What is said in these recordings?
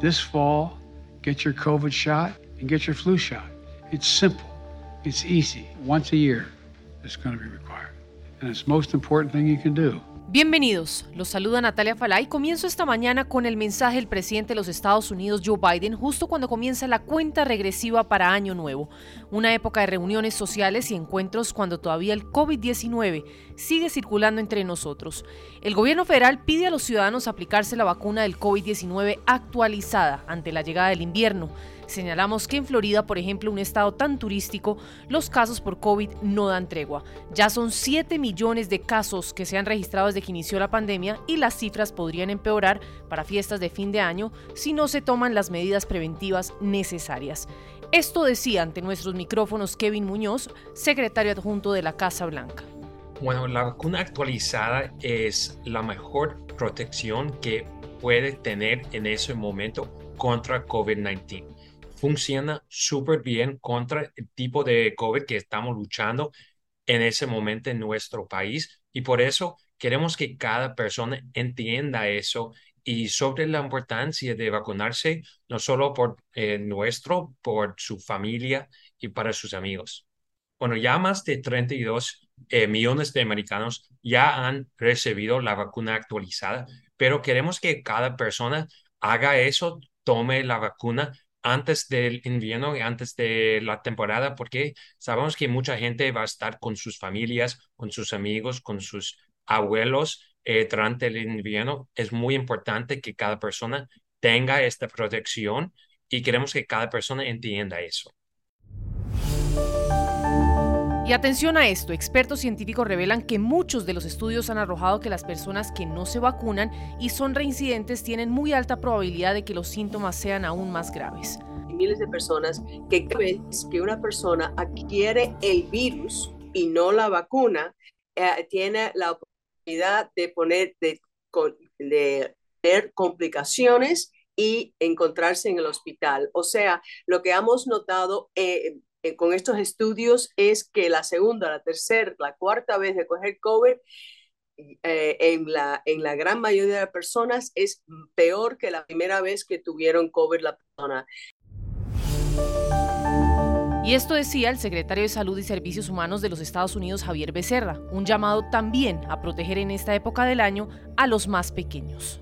This fall, get your COVID shot and get your flu shot. It's simple. It's easy. Once a year, it's going to be required. And it's the most important thing you can do. Bienvenidos, los saluda Natalia Falay. Comienzo esta mañana con el mensaje del presidente de los Estados Unidos, Joe Biden, justo cuando comienza la cuenta regresiva para Año Nuevo, una época de reuniones sociales y encuentros cuando todavía el COVID-19 sigue circulando entre nosotros. El gobierno federal pide a los ciudadanos aplicarse la vacuna del COVID-19 actualizada ante la llegada del invierno. Señalamos que en Florida, por ejemplo, un estado tan turístico, los casos por COVID no dan tregua. Ya son 7 millones de casos que se han registrado desde que inició la pandemia y las cifras podrían empeorar para fiestas de fin de año si no se toman las medidas preventivas necesarias. Esto decía ante nuestros micrófonos Kevin Muñoz, secretario adjunto de la Casa Blanca. Bueno, la vacuna actualizada es la mejor protección que puede tener en ese momento contra COVID-19 funciona súper bien contra el tipo de COVID que estamos luchando en ese momento en nuestro país y por eso queremos que cada persona entienda eso y sobre la importancia de vacunarse, no solo por eh, nuestro, por su familia y para sus amigos. Bueno, ya más de 32 eh, millones de americanos ya han recibido la vacuna actualizada, pero queremos que cada persona haga eso, tome la vacuna antes del invierno y antes de la temporada, porque sabemos que mucha gente va a estar con sus familias, con sus amigos, con sus abuelos eh, durante el invierno. Es muy importante que cada persona tenga esta protección y queremos que cada persona entienda eso. Y atención a esto, expertos científicos revelan que muchos de los estudios han arrojado que las personas que no se vacunan y son reincidentes tienen muy alta probabilidad de que los síntomas sean aún más graves. Miles de personas que creen que una persona adquiere el virus y no la vacuna, eh, tiene la oportunidad de poner, de, de tener complicaciones y encontrarse en el hospital. O sea, lo que hemos notado eh, eh, con estos estudios es que la segunda, la tercera, la cuarta vez de coger COVID eh, en, la, en la gran mayoría de las personas es peor que la primera vez que tuvieron COVID la persona. Y esto decía el secretario de Salud y Servicios Humanos de los Estados Unidos, Javier Becerra, un llamado también a proteger en esta época del año a los más pequeños.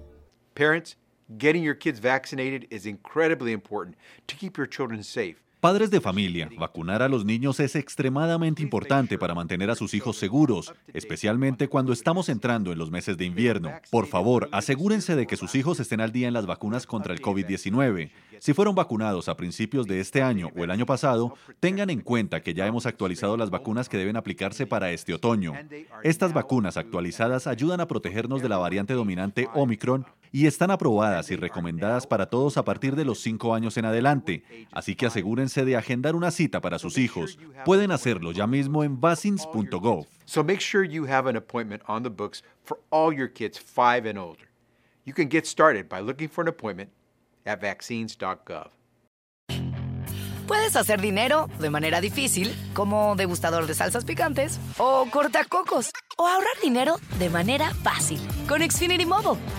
Parents, getting your kids vaccinated is incredibly important to keep your children safe. Padres de familia, vacunar a los niños es extremadamente importante para mantener a sus hijos seguros, especialmente cuando estamos entrando en los meses de invierno. Por favor, asegúrense de que sus hijos estén al día en las vacunas contra el COVID-19. Si fueron vacunados a principios de este año o el año pasado, tengan en cuenta que ya hemos actualizado las vacunas que deben aplicarse para este otoño. Estas vacunas actualizadas ayudan a protegernos de la variante dominante Omicron y están aprobadas y recomendadas para todos a partir de los 5 años en adelante, así que asegúrense de agendar una cita para sus hijos. Pueden hacerlo ya mismo en vaccines.gov. So make sure you have an appointment on the books for all your kids 5 and older. You can get started by looking for an appointment at vaccines.gov. Puedes hacer dinero de manera difícil, como degustador de salsas picantes, o cortacocos, o ahorrar dinero de manera fácil con Xfinity Mobile.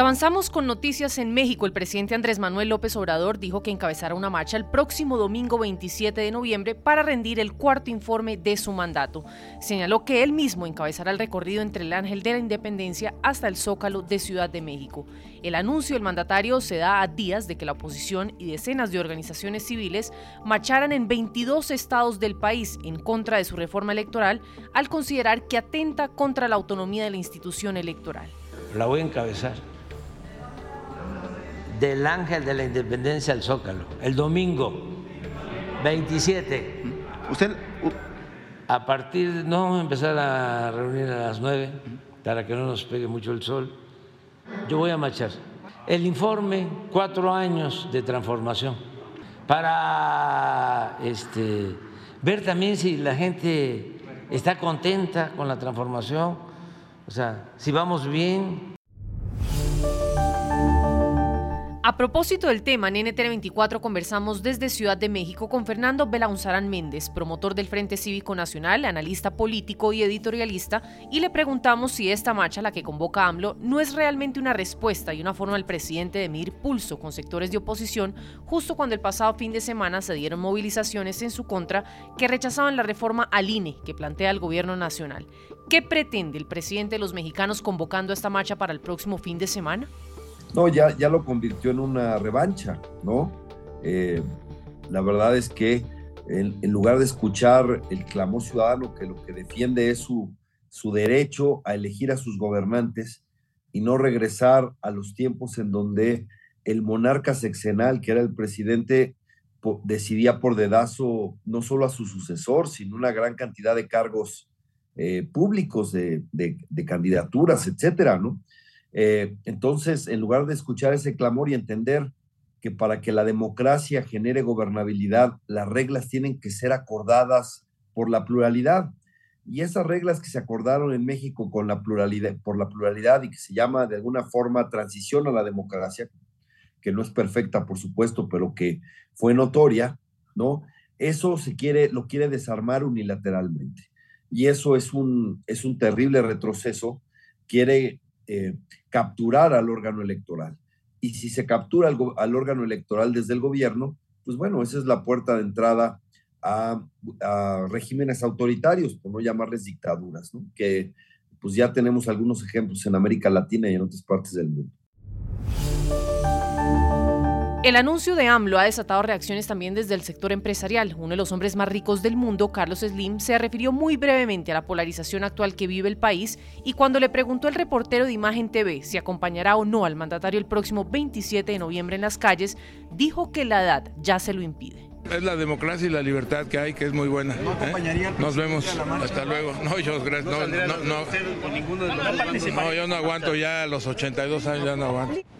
Avanzamos con noticias en México. El presidente Andrés Manuel López Obrador dijo que encabezará una marcha el próximo domingo 27 de noviembre para rendir el cuarto informe de su mandato. Señaló que él mismo encabezará el recorrido entre el Ángel de la Independencia hasta el Zócalo de Ciudad de México. El anuncio del mandatario se da a días de que la oposición y decenas de organizaciones civiles marcharan en 22 estados del país en contra de su reforma electoral al considerar que atenta contra la autonomía de la institución electoral. La voy a encabezar del Ángel de la Independencia al Zócalo, el domingo 27. Usted a partir, no vamos a empezar a reunir a las 9 para que no nos pegue mucho el sol. Yo voy a marchar. El informe, cuatro años de transformación. para este, ver también si la gente está contenta con la transformación, o sea, si vamos bien. A propósito del tema, en NTN24 conversamos desde Ciudad de México con Fernando Belaunzarán Méndez, promotor del Frente Cívico Nacional, analista político y editorialista, y le preguntamos si esta marcha, la que convoca AMLO, no es realmente una respuesta y una forma del presidente de medir pulso con sectores de oposición, justo cuando el pasado fin de semana se dieron movilizaciones en su contra que rechazaban la reforma al INE que plantea el gobierno nacional. ¿Qué pretende el presidente de los mexicanos convocando esta marcha para el próximo fin de semana? No, ya, ya lo convirtió en una revancha, ¿no? Eh, la verdad es que en, lugar de escuchar el clamor ciudadano que lo que defiende es su, su derecho a elegir a sus gobernantes y no regresar a los tiempos en donde el monarca sexenal, que era el presidente, decidía por dedazo no solo a su sucesor, sino una gran cantidad de cargos eh, públicos, de, de, candidaturas, etcétera, ¿no? Eh, entonces, en lugar de escuchar ese clamor y entender que para que la democracia genere gobernabilidad, las reglas tienen que ser acordadas por la pluralidad. Y esas reglas que se acordaron en México con la pluralidad, por la pluralidad y que se llama de alguna forma transición a la democracia, que no es perfecta, por supuesto, pero que fue notoria, ¿no? Eso se quiere, lo quiere desarmar unilateralmente. Y eso es un, es un terrible retroceso. Quiere eh, capturar al órgano electoral. Y si se captura al, órgano electoral desde el gobierno, pues bueno, esa es la puerta de entrada a, a regímenes autoritarios, por no llamarles dictaduras, ¿no? que pues ya tenemos algunos ejemplos en América Latina y en otras partes del mundo. El anuncio de AMLO ha desatado reacciones también desde el sector empresarial. Uno de los hombres más ricos del mundo, Carlos Slim, se refirió muy brevemente a la polarización actual que vive el país y cuando le preguntó al reportero de Imagen TV si acompañará o no al mandatario el próximo 27 de noviembre en las calles, dijo que la edad ya se lo impide. Es la democracia y la libertad que hay, que es muy buena. ¿No acompañaría ¿eh? Nos vemos. Hasta luego. No, yo, gracias. No, no, no, no, no, yo no aguanto ya a los 82 años, ya no aguanto.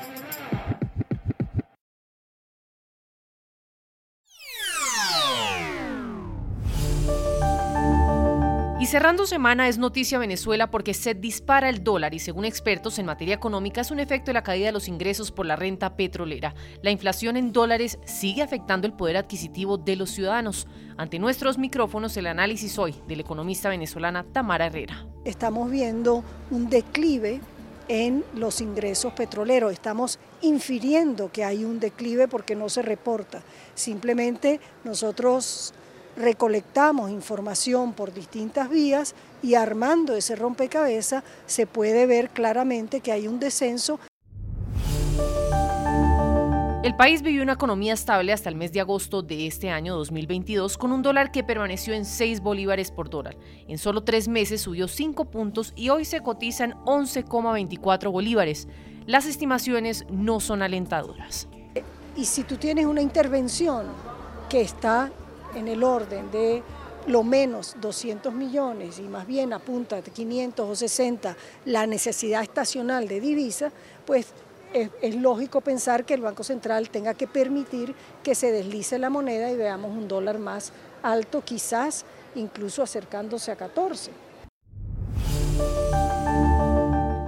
Y cerrando semana es noticia Venezuela porque se dispara el dólar y según expertos en materia económica es un efecto de la caída de los ingresos por la renta petrolera. La inflación en dólares sigue afectando el poder adquisitivo de los ciudadanos. Ante nuestros micrófonos el análisis hoy de la economista venezolana Tamara Herrera. Estamos viendo un declive en los ingresos petroleros. Estamos infiriendo que hay un declive porque no se reporta. Simplemente nosotros recolectamos información por distintas vías y armando ese rompecabezas se puede ver claramente que hay un descenso. El país vivió una economía estable hasta el mes de agosto de este año 2022 con un dólar que permaneció en 6 bolívares por dólar. En solo tres meses subió 5 puntos y hoy se cotizan 11,24 bolívares. Las estimaciones no son alentadoras. Y si tú tienes una intervención que está en el orden de lo menos 200 millones y más bien apunta a 500 o 60 la necesidad estacional de divisa, pues es, es, lógico pensar que el Banco Central tenga que permitir que se deslice la moneda y veamos un dólar más alto, quizás incluso acercándose a 14.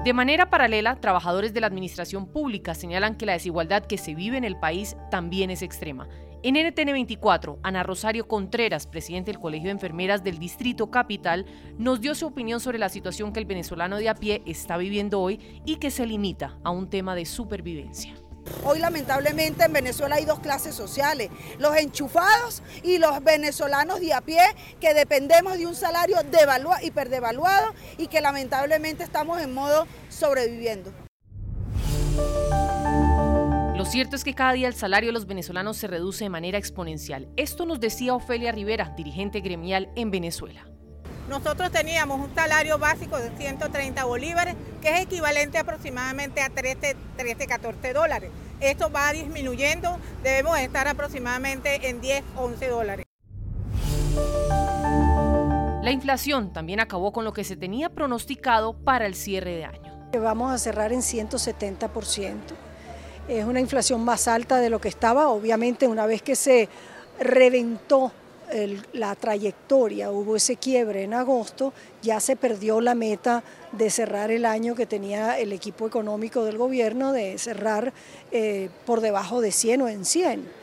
De manera paralela, trabajadores de la administración pública señalan que la desigualdad que se vive en el país también es extrema. En NTN 24, Ana Rosario Contreras, presidente del Colegio de Enfermeras del Distrito Capital, nos dio su opinión sobre la situación que el venezolano de a pie está viviendo hoy y que se limita a un tema de supervivencia. Hoy lamentablemente en Venezuela hay dos clases sociales, los enchufados y los venezolanos de a pie que dependemos de un salario devaluado, hiperdevaluado y que lamentablemente estamos en modo sobreviviendo. Lo cierto es que cada día el salario de los venezolanos se reduce de manera exponencial. Esto nos decía Ofelia Rivera, dirigente gremial en Venezuela. Nosotros teníamos un salario básico de 130 bolívares, que es equivalente aproximadamente a 13, 13 14 dólares. Esto va disminuyendo, debemos estar aproximadamente en 10, 11 dólares. La inflación también acabó con lo que se tenía pronosticado para el cierre de año. Vamos a cerrar en 170%. Es una inflación más alta de lo que estaba, obviamente una vez que se reventó el, la trayectoria, hubo ese quiebre en agosto, ya se perdió la meta de cerrar el año que tenía el equipo económico del gobierno, de cerrar eh, por debajo de 100 o en 100.